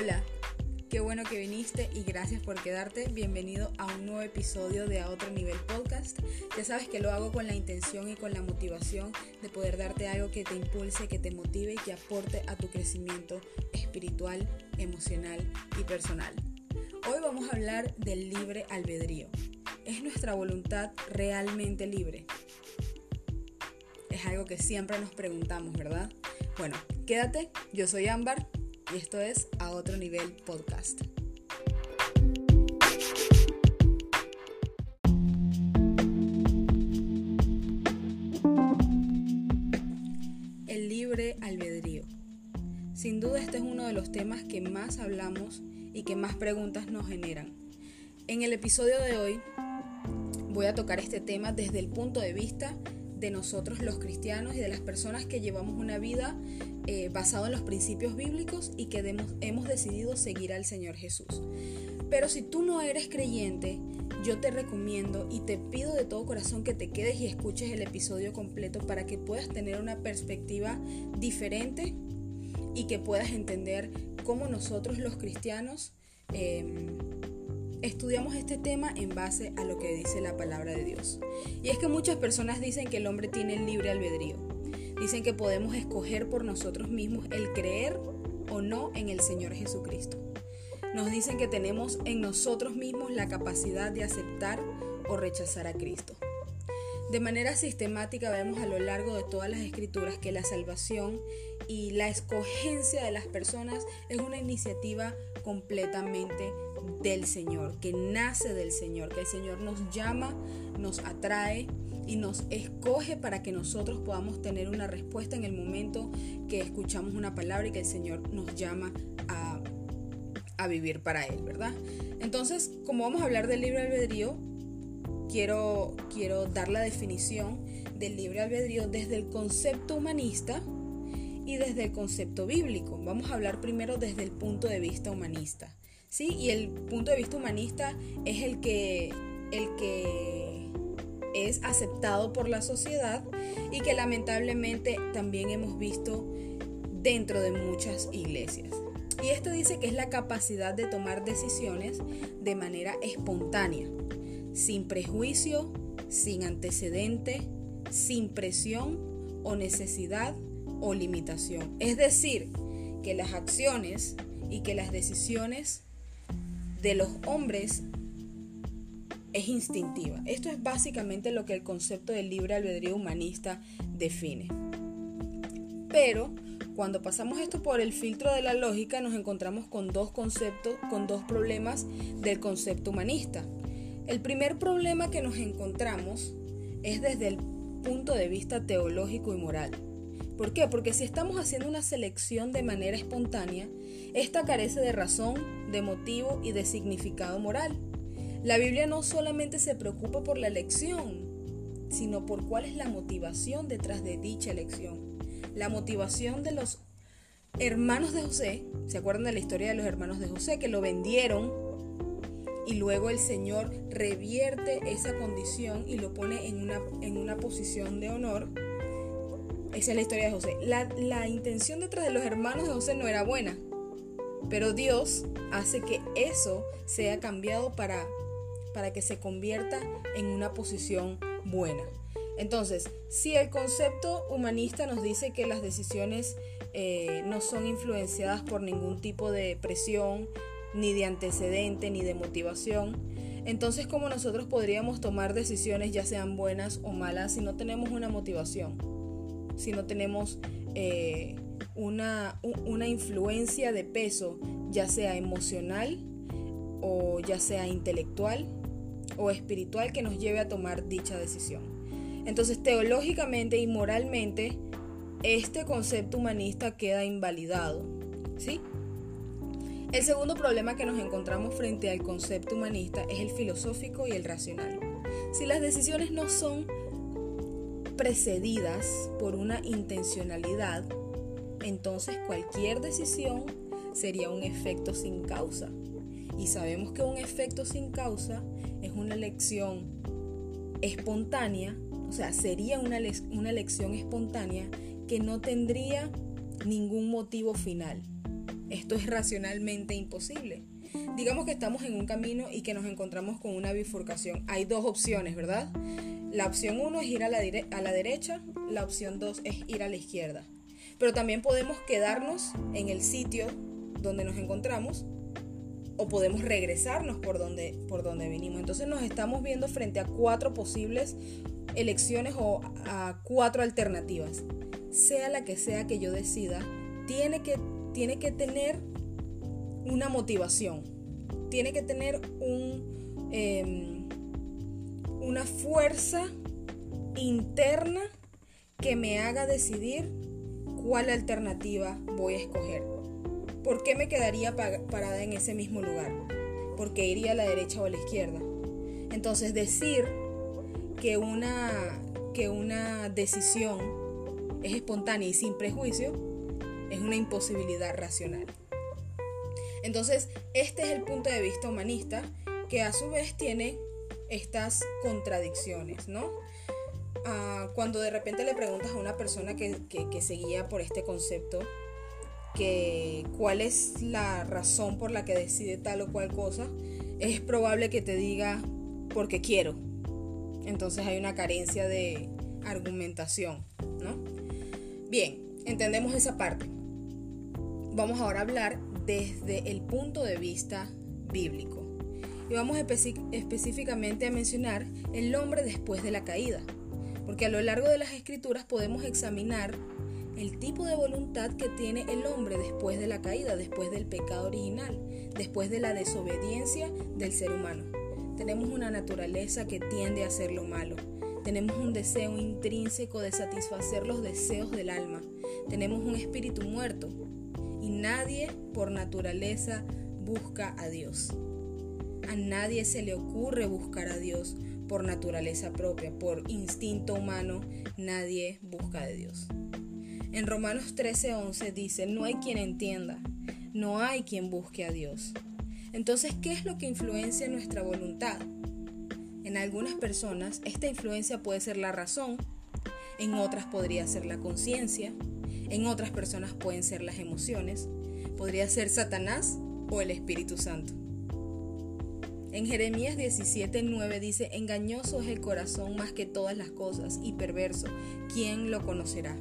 Hola, qué bueno que viniste y gracias por quedarte. Bienvenido a un nuevo episodio de A Otro Nivel Podcast. Ya sabes que lo hago con la intención y con la motivación de poder darte algo que te impulse, que te motive y que aporte a tu crecimiento espiritual, emocional y personal. Hoy vamos a hablar del libre albedrío. ¿Es nuestra voluntad realmente libre? Es algo que siempre nos preguntamos, ¿verdad? Bueno, quédate, yo soy Ámbar y esto es A Otro Nivel Podcast. El libre albedrío. Sin duda este es uno de los temas que más hablamos y que más preguntas nos generan. En el episodio de hoy voy a tocar este tema desde el punto de vista de nosotros los cristianos y de las personas que llevamos una vida eh, basada en los principios bíblicos y que hemos decidido seguir al Señor Jesús. Pero si tú no eres creyente, yo te recomiendo y te pido de todo corazón que te quedes y escuches el episodio completo para que puedas tener una perspectiva diferente y que puedas entender cómo nosotros los cristianos em, estudiamos este tema en base a lo que dice la palabra de Dios. Y es que muchas personas dicen que el hombre tiene el libre albedrío. Dicen que podemos escoger por nosotros mismos el creer o no en el Señor Jesucristo. Nos dicen que tenemos en nosotros mismos la capacidad de aceptar o rechazar a Cristo. De manera sistemática vemos a lo largo de todas las escrituras que la salvación y la escogencia de las personas es una iniciativa completamente del Señor, que nace del Señor, que el Señor nos llama, nos atrae y nos escoge para que nosotros podamos tener una respuesta en el momento que escuchamos una palabra y que el Señor nos llama a, a vivir para Él, ¿verdad? Entonces, como vamos a hablar del libre albedrío, quiero, quiero dar la definición del libre albedrío desde el concepto humanista y desde el concepto bíblico. Vamos a hablar primero desde el punto de vista humanista. ¿sí? Y el punto de vista humanista es el que, el que es aceptado por la sociedad y que lamentablemente también hemos visto dentro de muchas iglesias. Y esto dice que es la capacidad de tomar decisiones de manera espontánea, sin prejuicio, sin antecedente, sin presión o necesidad o limitación. Es decir, que las acciones y que las decisiones de los hombres es instintiva. Esto es básicamente lo que el concepto del libre albedrío humanista define. Pero cuando pasamos esto por el filtro de la lógica nos encontramos con dos conceptos, con dos problemas del concepto humanista. El primer problema que nos encontramos es desde el punto de vista teológico y moral. ¿Por qué? Porque si estamos haciendo una selección de manera espontánea, esta carece de razón, de motivo y de significado moral. La Biblia no solamente se preocupa por la elección, sino por cuál es la motivación detrás de dicha elección. La motivación de los hermanos de José, ¿se acuerdan de la historia de los hermanos de José que lo vendieron y luego el Señor revierte esa condición y lo pone en una, en una posición de honor? Esa es la historia de José. La, intención detrás de los hermanos de José no era buena, pero Dios hace que eso sea cambiado para, para que se convierta en una posición buena. Entonces, si el concepto humanista nos dice que las decisiones eh, no son influenciadas por ningún tipo de presión, ni de antecedente, ni de motivación, entonces ¿cómo nosotros podríamos tomar decisiones ya sean buenas o malas si no tenemos una motivación? si no tenemos eh, una, una influencia de peso, ya sea emocional o ya sea intelectual o espiritual que nos lleve a tomar dicha decisión. Entonces, teológicamente y moralmente, este concepto humanista queda invalidado. ¿Sí? El segundo problema que nos encontramos frente al concepto humanista es el filosófico y el racional. Si las decisiones no son precedidas por una intencionalidad, entonces cualquier decisión sería un efecto sin causa. Y sabemos que un efecto sin causa es una elección espontánea, o sea, sería una, elección espontánea que no tendría ningún motivo final. esto es racionalmente imposible. Digamos que estamos en un camino y que nos encontramos con una bifurcación. Hay dos opciones, ¿verdad? La opción 1 es ir a la, a la derecha, la opción 2 es ir a la izquierda. Pero también podemos quedarnos en el sitio donde nos encontramos o podemos regresarnos por donde, por donde vinimos. Entonces nos estamos viendo frente a cuatro posibles elecciones o a cuatro alternativas. Sea la que sea que yo decida, tiene que, tiene que tener una motivación, tiene que tener un, em, una fuerza interna que me haga decidir cuál alternativa voy a escoger. ¿Por qué me quedaría parada en ese mismo lugar? Porque iría a la derecha o a la izquierda. Entonces decir que una, que una decisión es espontánea y sin prejuicio es una imposibilidad racional. Entonces, este es el punto de vista humanista que a su vez tiene estas contradicciones, ¿no? Ah, cuando de repente le preguntas a una persona que, que, que se por este concepto, que cuál es la razón por la que decide tal o cual cosa, es probable que te diga porque quiero. Entonces hay una carencia de argumentación, ¿no? Bien, entendemos esa parte. Vamos ahora a hablar desde el punto de vista bíblico. Y vamos específicamente a mencionar el hombre después de la caída, porque a lo largo de las escrituras podemos examinar el tipo de voluntad que tiene el hombre después de la caída, después del pecado original, después de la desobediencia del ser humano. Tenemos una naturaleza que tiende a hacer lo malo. Tenemos un deseo intrínseco de satisfacer los deseos del alma. Tenemos un espíritu muerto. Y nadie por naturaleza busca a Dios. A nadie se le ocurre buscar a Dios por naturaleza propia, por instinto humano. Nadie busca a Dios. En Romanos 13:11 dice, no hay quien entienda, no hay quien busque a Dios. Entonces, ¿qué es lo que influencia nuestra voluntad? En algunas personas esta influencia puede ser la razón, en otras podría ser la conciencia, en otras personas pueden ser las emociones, podría ser Satanás o el Espíritu Santo. En Jeremías 17:9 dice, engañoso es el corazón más que todas las cosas y perverso, ¿quién lo conocerá?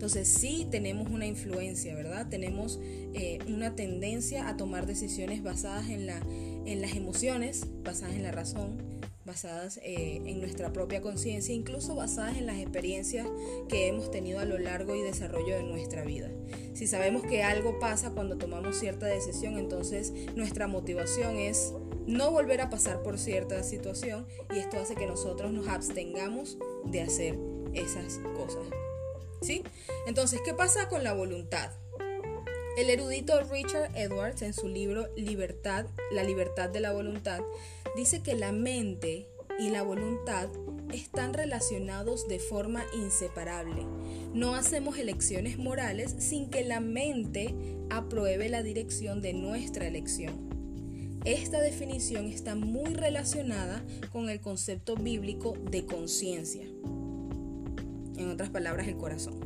Entonces sí tenemos una influencia, ¿verdad? Tenemos eh, una tendencia a tomar decisiones basadas en, la, en las emociones, basadas en la razón, basadas eh, en nuestra propia conciencia, incluso basadas en las experiencias que hemos tenido a lo largo y desarrollo de nuestra vida. Si sabemos que algo pasa cuando tomamos cierta decisión, entonces nuestra motivación es no volver a pasar por cierta situación y esto hace que nosotros nos abstengamos de hacer esas cosas. Entonces, ¿qué pasa con la voluntad? El erudito Richard Edwards en su libro Libertad, la libertad de la voluntad, dice que la mente y la voluntad están relacionados de forma inseparable. No hacemos elecciones morales sin que la mente apruebe la dirección de nuestra elección. Esta definición está muy relacionada con el concepto bíblico de conciencia otras palabras el corazón.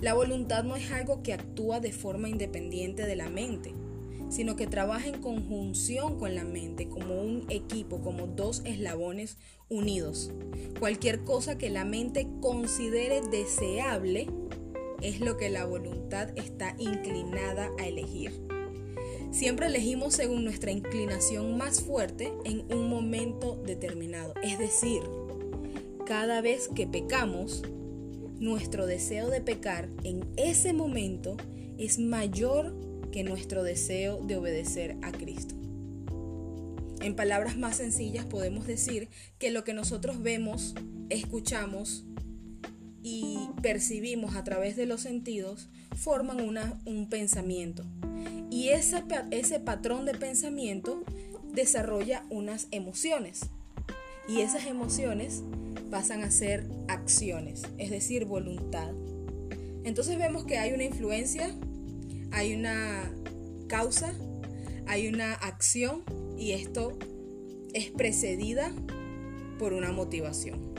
La voluntad no es algo que actúa de forma independiente de la mente, sino que trabaja en conjunción con la mente, como un equipo, como dos eslabones unidos. Cualquier cosa que la mente considere deseable es lo que la voluntad está inclinada a elegir. Siempre elegimos según nuestra inclinación más fuerte en un momento determinado. Es decir, cada vez que pecamos, nuestro deseo de pecar en ese momento es mayor que nuestro deseo de obedecer a Cristo. En palabras más sencillas podemos decir que lo que nosotros vemos, escuchamos y percibimos a través de los sentidos forman un pensamiento. Y ese, ese patrón de pensamiento desarrolla unas emociones. Y esas emociones pasan a ser acciones, es decir, voluntad. Entonces vemos que hay una influencia, hay una causa, hay una acción y esto es precedida por una motivación.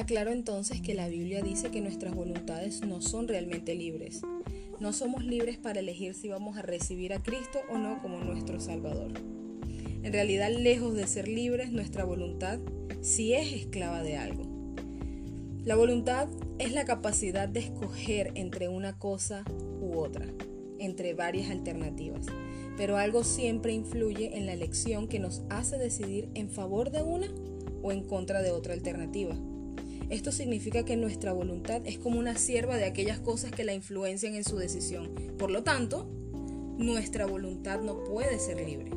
Está claro entonces que la Biblia dice que nuestras voluntades no son realmente libres. No somos libres para elegir si vamos a recibir a Cristo o no como nuestro Salvador. En realidad, lejos de ser libres, nuestra voluntad sí es esclava de algo. La voluntad es la capacidad de escoger entre una cosa u otra, entre varias alternativas, pero algo siempre influye en la elección que nos hace decidir en favor de una o en contra de otra alternativa. Esto significa que nuestra voluntad es como una sierva de aquellas cosas que la influencian en su decisión. Por lo tanto, nuestra voluntad no puede ser libre.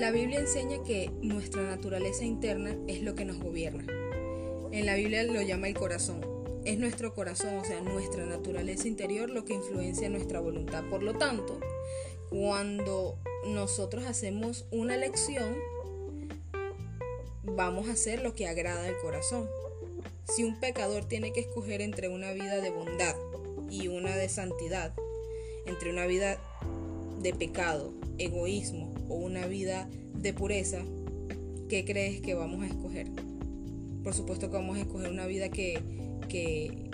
La Biblia enseña que nuestra naturaleza interna es lo que nos gobierna. En la Biblia lo llama el corazón. Es nuestro corazón, o sea, nuestra naturaleza interior lo que influencia nuestra voluntad. Por lo tanto, cuando nosotros hacemos una elección, vamos a hacer lo que agrada al corazón. Si un pecador tiene que escoger entre una vida de bondad y una de santidad, entre una vida de pecado, egoísmo o una vida de pureza, ¿qué crees que vamos a escoger? Por supuesto que vamos a escoger una vida que, que,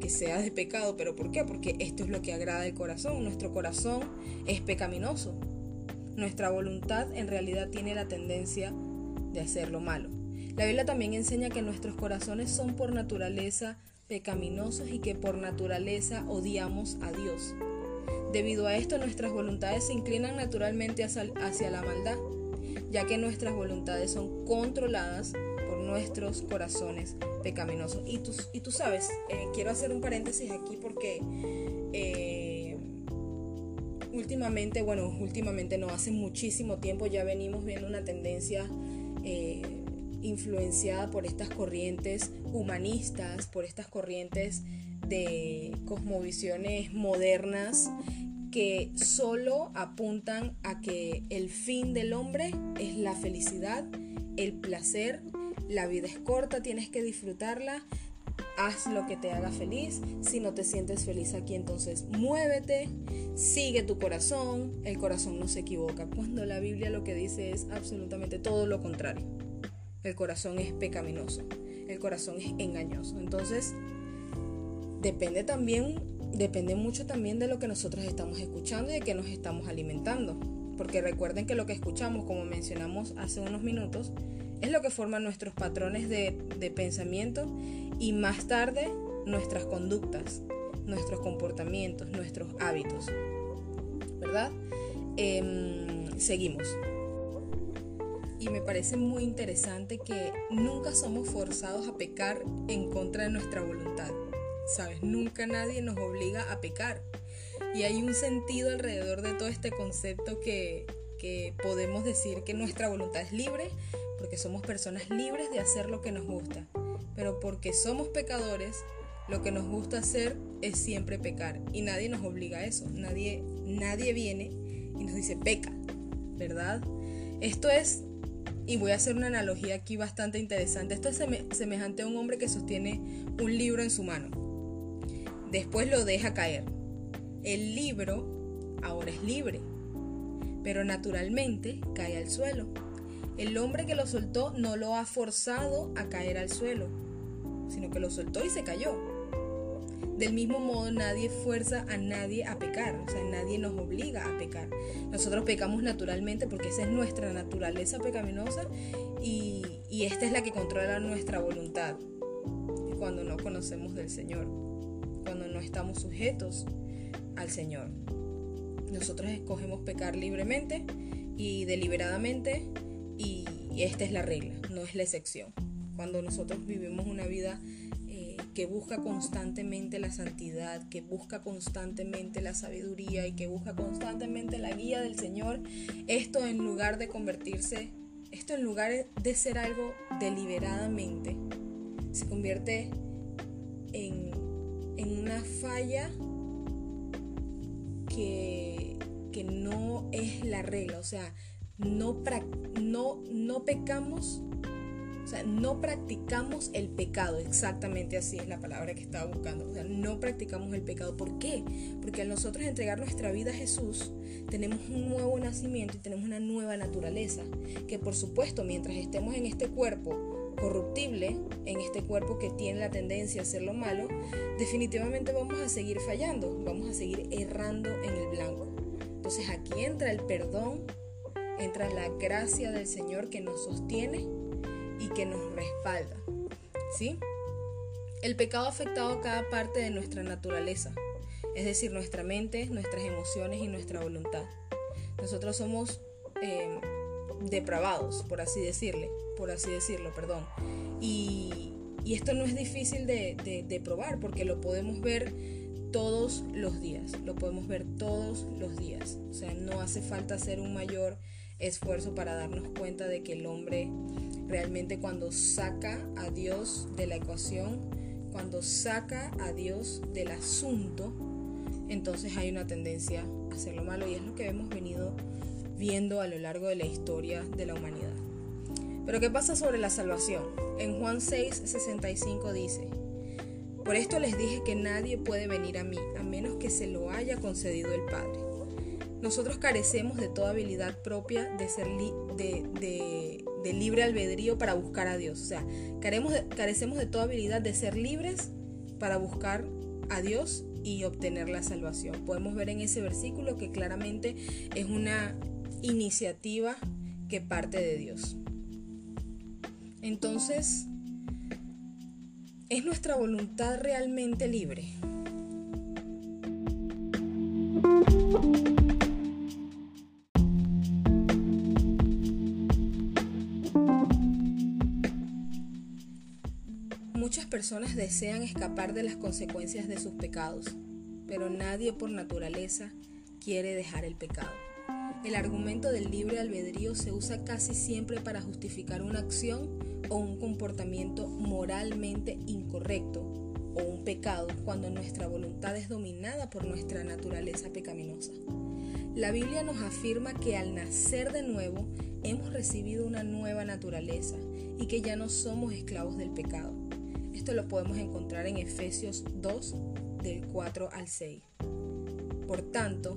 que sea de pecado, pero ¿por qué? Porque esto es lo que agrada al corazón. Nuestro corazón es pecaminoso. Nuestra voluntad en realidad tiene la tendencia de hacer lo malo. La Biblia también enseña que nuestros corazones son por naturaleza pecaminosos y que por naturaleza odiamos a Dios. Debido a esto nuestras voluntades se inclinan naturalmente hacia, la maldad, ya que nuestras voluntades son controladas por nuestros corazones pecaminosos. Y tú, y tú sabes, eh, quiero hacer un paréntesis aquí porque eh, últimamente, bueno, últimamente no, hace muchísimo tiempo ya venimos viendo una tendencia eh, influenciada por estas corrientes humanistas, por estas corrientes de cosmovisiones modernas que solo apuntan a que el fin del hombre es la felicidad, el placer, la vida es corta, tienes que disfrutarla, haz lo que te haga feliz, si no te sientes feliz aquí entonces muévete, sigue tu corazón, el corazón no se equivoca, cuando la Biblia lo que dice es absolutamente todo lo contrario, el corazón es pecaminoso, el corazón es engañoso, entonces depende también, depende mucho también de lo que nosotros estamos escuchando y de que nos estamos alimentando. Porque recuerden que lo que escuchamos, como mencionamos hace unos minutos, es lo que forma nuestros patrones de, pensamiento y más tarde nuestras conductas, nuestros comportamientos, nuestros hábitos. ¿Verdad? Em, seguimos. Y me parece muy interesante que nunca somos forzados a pecar en contra de nuestra voluntad. ¿sabes? Nunca nadie nos obliga a pecar. Y hay un sentido alrededor de todo este concepto que, podemos decir que nuestra voluntad es libre, porque somos personas libres de hacer lo que nos gusta. Pero porque somos pecadores, lo que nos gusta hacer es siempre pecar. Y nadie nos obliga a eso. Nadie, nadie viene y nos dice peca, ¿verdad? Esto es, y voy a hacer una analogía aquí bastante interesante, esto es semejante a un hombre que sostiene un libro en su mano. Después lo deja caer. El libro ahora es libre, pero naturalmente cae al suelo. El hombre que lo soltó no lo ha forzado a caer al suelo, sino que lo soltó y se cayó. Del mismo modo, nadie fuerza a nadie a pecar, o sea, nadie nos obliga a pecar. Nosotros pecamos naturalmente porque esa es nuestra naturaleza pecaminosa y, y esta es la que controla nuestra voluntad cuando no conocemos del Señor cuando no estamos sujetos al Señor. Nosotros escogemos pecar libremente y deliberadamente y esta es la regla, no es la excepción. Cuando nosotros vivimos una vida eh, que busca constantemente la santidad, que busca constantemente la sabiduría y que busca constantemente la guía del Señor, esto en lugar de convertirse, esto en lugar de ser algo deliberadamente, se convierte en en una falla que, que no es la regla. O sea, no, no, no pecamos O sea, no practicamos el pecado, exactamente así es la palabra que estaba buscando. O sea, no practicamos el pecado. ¿Por qué? Porque al nosotros entregar nuestra vida a Jesús, tenemos un nuevo nacimiento y tenemos una nueva naturaleza. Que por supuesto, mientras estemos en este cuerpo corruptible, en este cuerpo que tiene la tendencia a hacer lo malo, definitivamente vamos a seguir fallando, vamos a seguir errando en el blanco. Entonces aquí entra el perdón, entra la gracia del Señor que nos sostiene y que nos respalda. ¿Sí? El pecado ha afectado cada parte de nuestra naturaleza, es decir, nuestra mente, nuestras emociones y nuestra voluntad. Nosotros somos eh, depravados, por así decirle, por así decirlo, perdón. Y, esto no es difícil de, de probar porque lo podemos ver todos los días, lo podemos ver todos los días. O sea, no hace falta hacer un mayor esfuerzo para darnos cuenta de que el hombre realmente cuando saca a Dios de la ecuación, cuando saca a Dios del asunto, entonces hay una tendencia a hacer lo malo y es lo que hemos venido viendo a lo largo de la historia de la humanidad. Pero ¿qué pasa sobre la salvación? En Juan 6, 65 dice, por esto les dije que nadie puede venir a mí a menos que se lo haya concedido el Padre. Nosotros carecemos de toda habilidad propia de ser de, libre albedrío para buscar a Dios. O sea, carecemos de toda habilidad de ser libres para buscar a Dios y obtener la salvación. Podemos ver en ese versículo que claramente es una iniciativa que parte de Dios. Entonces, ¿es nuestra voluntad realmente libre? Personas desean escapar de las consecuencias de sus pecados, pero nadie por naturaleza quiere dejar el pecado. El argumento del libre albedrío se usa casi siempre para justificar una acción o un comportamiento moralmente incorrecto o un pecado cuando nuestra voluntad es dominada por nuestra naturaleza pecaminosa. La Biblia nos afirma que al nacer de nuevo hemos recibido una nueva naturaleza y que ya no somos esclavos del pecado. Esto lo podemos encontrar en Efesios 2 del 4 al 6. Por tanto,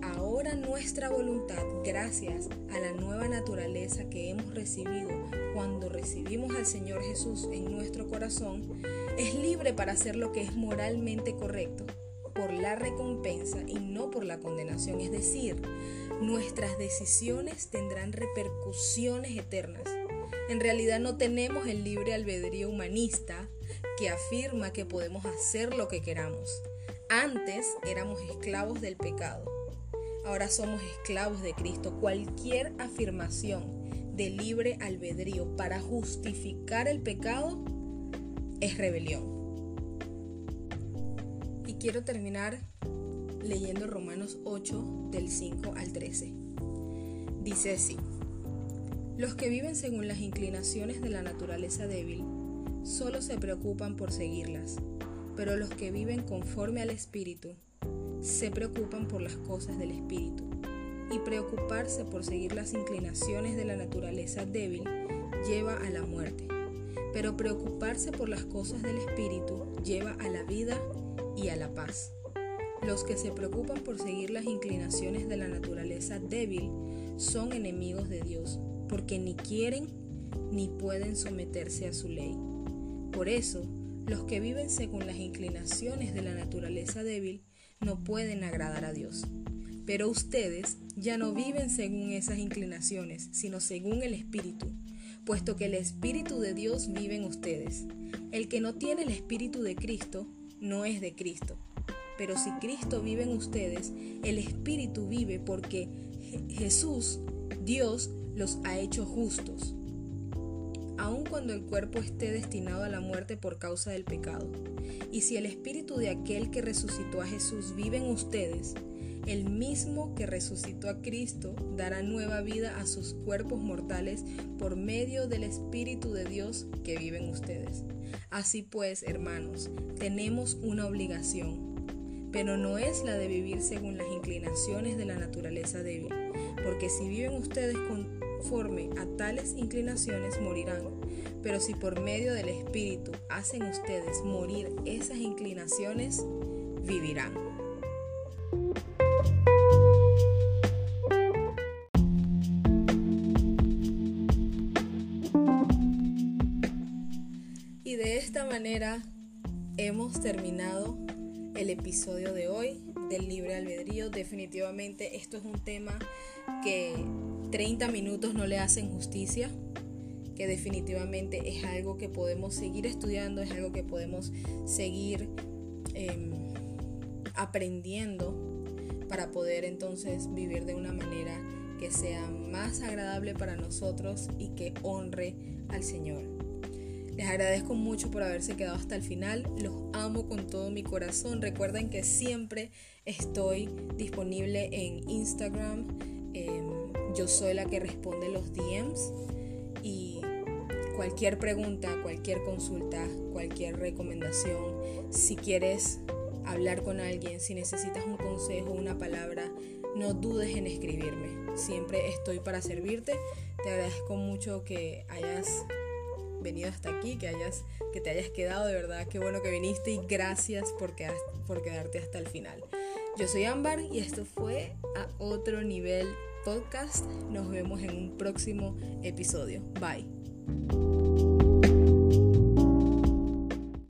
Ahora nuestra voluntad, gracias a la nueva naturaleza que hemos recibido cuando recibimos al Señor Jesús en nuestro corazón, es libre para hacer lo que es moralmente correcto por la recompensa y no por la condenación. Es decir, nuestras decisiones tendrán repercusiones eternas. En realidad no tenemos el libre albedrío humanista que afirma que podemos hacer lo que queramos. Antes éramos esclavos del pecado Ahora somos esclavos de Cristo. Cualquier afirmación de libre albedrío para justificar el pecado es rebelión. Y quiero terminar leyendo Romanos 8 del 5 al 13. Dice así, los que viven según las inclinaciones de la naturaleza débil solo se preocupan por seguirlas, pero los que viven conforme al Espíritu se preocupan por las cosas del espíritu y preocuparse por seguir las inclinaciones de la naturaleza débil lleva a la muerte, pero preocuparse por las cosas del espíritu lleva a la vida y a la paz. Los que se preocupan por seguir las inclinaciones de la naturaleza débil son enemigos de Dios, porque ni quieren ni pueden someterse a su ley. Por eso, los que viven según las inclinaciones de la naturaleza débil no pueden agradar a Dios. Pero ustedes ya no viven según esas inclinaciones, sino según el Espíritu, puesto que el Espíritu de Dios vive en ustedes. El que no tiene el Espíritu de Cristo no es de Cristo. Pero si Cristo vive en ustedes, el Espíritu vive porque Jesús, Dios, los ha hecho justos aun cuando el cuerpo esté destinado a la muerte por causa del pecado. Y si el espíritu de aquel que resucitó a Jesús vive en ustedes, el mismo que resucitó a Cristo dará nueva vida a sus cuerpos mortales por medio del Espíritu de Dios que vive en ustedes. Así pues, hermanos, tenemos una obligación, pero no es la de vivir según las inclinaciones de la naturaleza débil, porque si viven ustedes con conforme a tales inclinaciones morirán. Pero si por medio del Espíritu hacen ustedes morir esas inclinaciones, vivirán. Y de esta manera hemos terminado el episodio de hoy del libre albedrío. Definitivamente esto es un tema que 30 minutos no le hacen justicia, que definitivamente es algo que podemos seguir estudiando, es algo que podemos seguir em, aprendiendo para poder entonces vivir de una manera que sea más agradable para nosotros y que honre al Señor. Les agradezco mucho por haberse quedado hasta el final. Los amo con todo mi corazón. Recuerden que siempre estoy disponible en Instagram. Em, yo soy la que responde los DMs. Y cualquier pregunta, cualquier consulta, cualquier recomendación, si quieres hablar con alguien, si necesitas un consejo, una palabra, no dudes en escribirme. Siempre estoy para servirte. Te agradezco mucho que hayas venido hasta aquí, que, hayas, que te hayas quedado, de verdad, qué bueno que viniste y gracias por, por quedarte hasta el final. Yo soy Ámbar y esto fue a otro nivel podcast. Nos vemos en un próximo episodio. Bye.